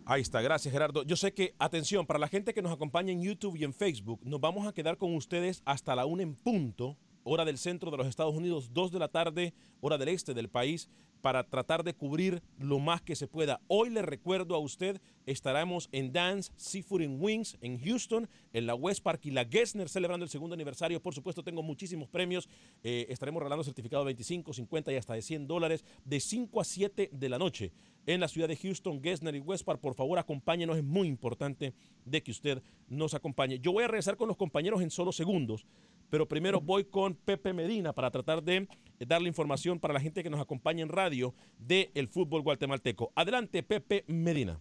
Ahí está, gracias Gerardo. Yo sé que, atención, para la gente que nos acompaña en YouTube y en Facebook, nos vamos a quedar con ustedes hasta la una en punto, hora del centro de los Estados Unidos, 2 de la tarde, hora del este del país, para tratar de cubrir lo más que se pueda. Hoy le recuerdo a usted, estaremos en Dance Seafood and Wings en Houston, en la West Park y la Gessner celebrando el segundo aniversario. Por supuesto, tengo muchísimos premios. Eh, estaremos regalando certificados de 25, 50 y hasta de 100 dólares de 5 a 7 de la noche en la ciudad de Houston, Gessner y West Park. Por favor, acompáñenos. Es muy importante de que usted nos acompañe. Yo voy a regresar con los compañeros en solo segundos, pero primero voy con Pepe Medina para tratar de darle información para la gente que nos acompaña en radio del el fútbol guatemalteco. Adelante, Pepe Medina.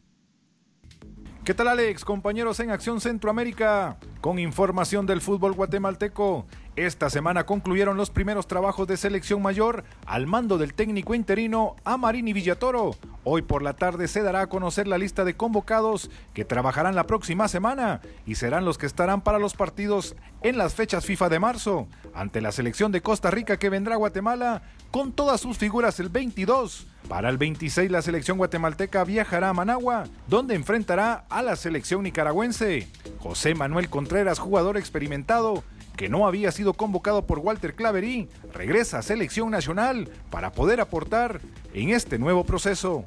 ¿Qué tal Alex? Compañeros en Acción Centroamérica, con información del fútbol guatemalteco. Esta semana concluyeron los primeros trabajos de selección mayor al mando del técnico interino Amarini Villatoro. Hoy por la tarde se dará a conocer la lista de convocados que trabajarán la próxima semana y serán los que estarán para los partidos en las fechas FIFA de marzo, ante la selección de Costa Rica que vendrá a Guatemala con todas sus figuras el 22. Para el 26 la selección guatemalteca viajará a Managua, donde enfrentará a la selección nicaragüense. José Manuel Contreras, jugador experimentado, que no había sido convocado por Walter Claverí, regresa a selección nacional para poder aportar en este nuevo proceso.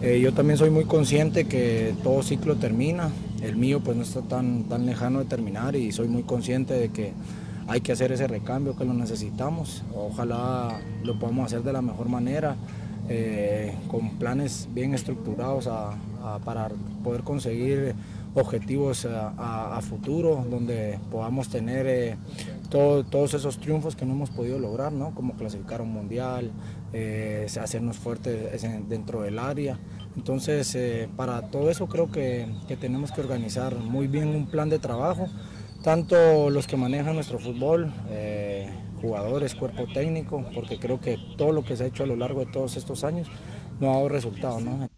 Eh, yo también soy muy consciente que todo ciclo termina, el mío pues no está tan, tan lejano de terminar y soy muy consciente de que hay que hacer ese recambio, que lo necesitamos, ojalá lo podamos hacer de la mejor manera. Eh, con planes bien estructurados para poder conseguir objetivos a, a- futuro, donde podamos tener eh, todo- todos esos triunfos que no hemos podido lograr, ¿no? como clasificar un mundial, eh, hacernos fuertes en- dentro del área. Entonces, eh, para todo eso creo que, que tenemos que organizar muy bien un plan de trabajo, tanto los que manejan nuestro fútbol, jugadores, cuerpo técnico, porque creo que todo lo que se ha hecho a lo largo de todos estos años no ha dado resultado. ¿no?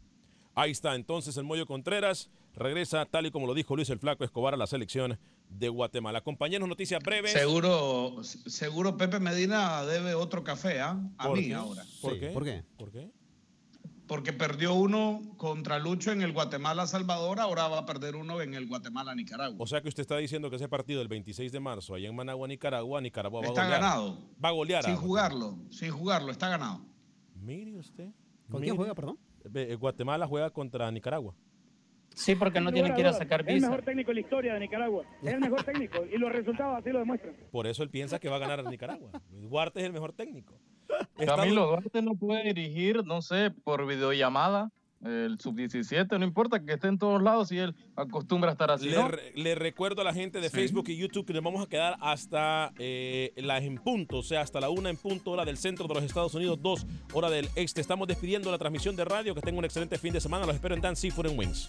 Ahí está entonces el Moyo Contreras. Regresa, tal y como lo dijo Luis el Flaco Escobar, a la selección de Guatemala. Compañeros, noticias breves. Seguro, seguro Pepe Medina debe otro café, ¿ah? A ¿Por mí qué? ahora. ¿Por qué? ¿Por qué? ¿Por qué? Porque perdió uno contra Lucho en el Guatemala-Salvador, ahora va a perder uno en el Guatemala-Nicaragua. O sea que usted está diciendo que ese partido del 26 de marzo, allá en Managua, Nicaragua, Nicaragua va Está a golear. ganado. Va a golear. Sin a- jugarlo, sin jugarlo, está ganado. Mire usted. ¿Con Mire. quién juega, perdón? Eh, Guatemala juega contra Nicaragua. Sí, porque no tienen que ir a sacar Es el visa. mejor técnico de la historia de Nicaragua. Es el mejor técnico y los resultados así lo demuestran. Por eso él piensa que va a ganar Nicaragua. Duarte es el mejor técnico. Camilo Duarte no puede dirigir, no sé, por videollamada, el sub-17, no importa que esté en todos lados y él acostumbra a estar así. Le, ¿no? re- le recuerdo a la gente de Sí. Facebook y YouTube que nos vamos a quedar hasta eh, las en punto, o sea, hasta la una en punto, hora del centro de los Estados Unidos, dos hora del este. Estamos despidiendo la transmisión de radio. Que tengan un excelente fin de semana. Los espero en Dan Seafood and Wings.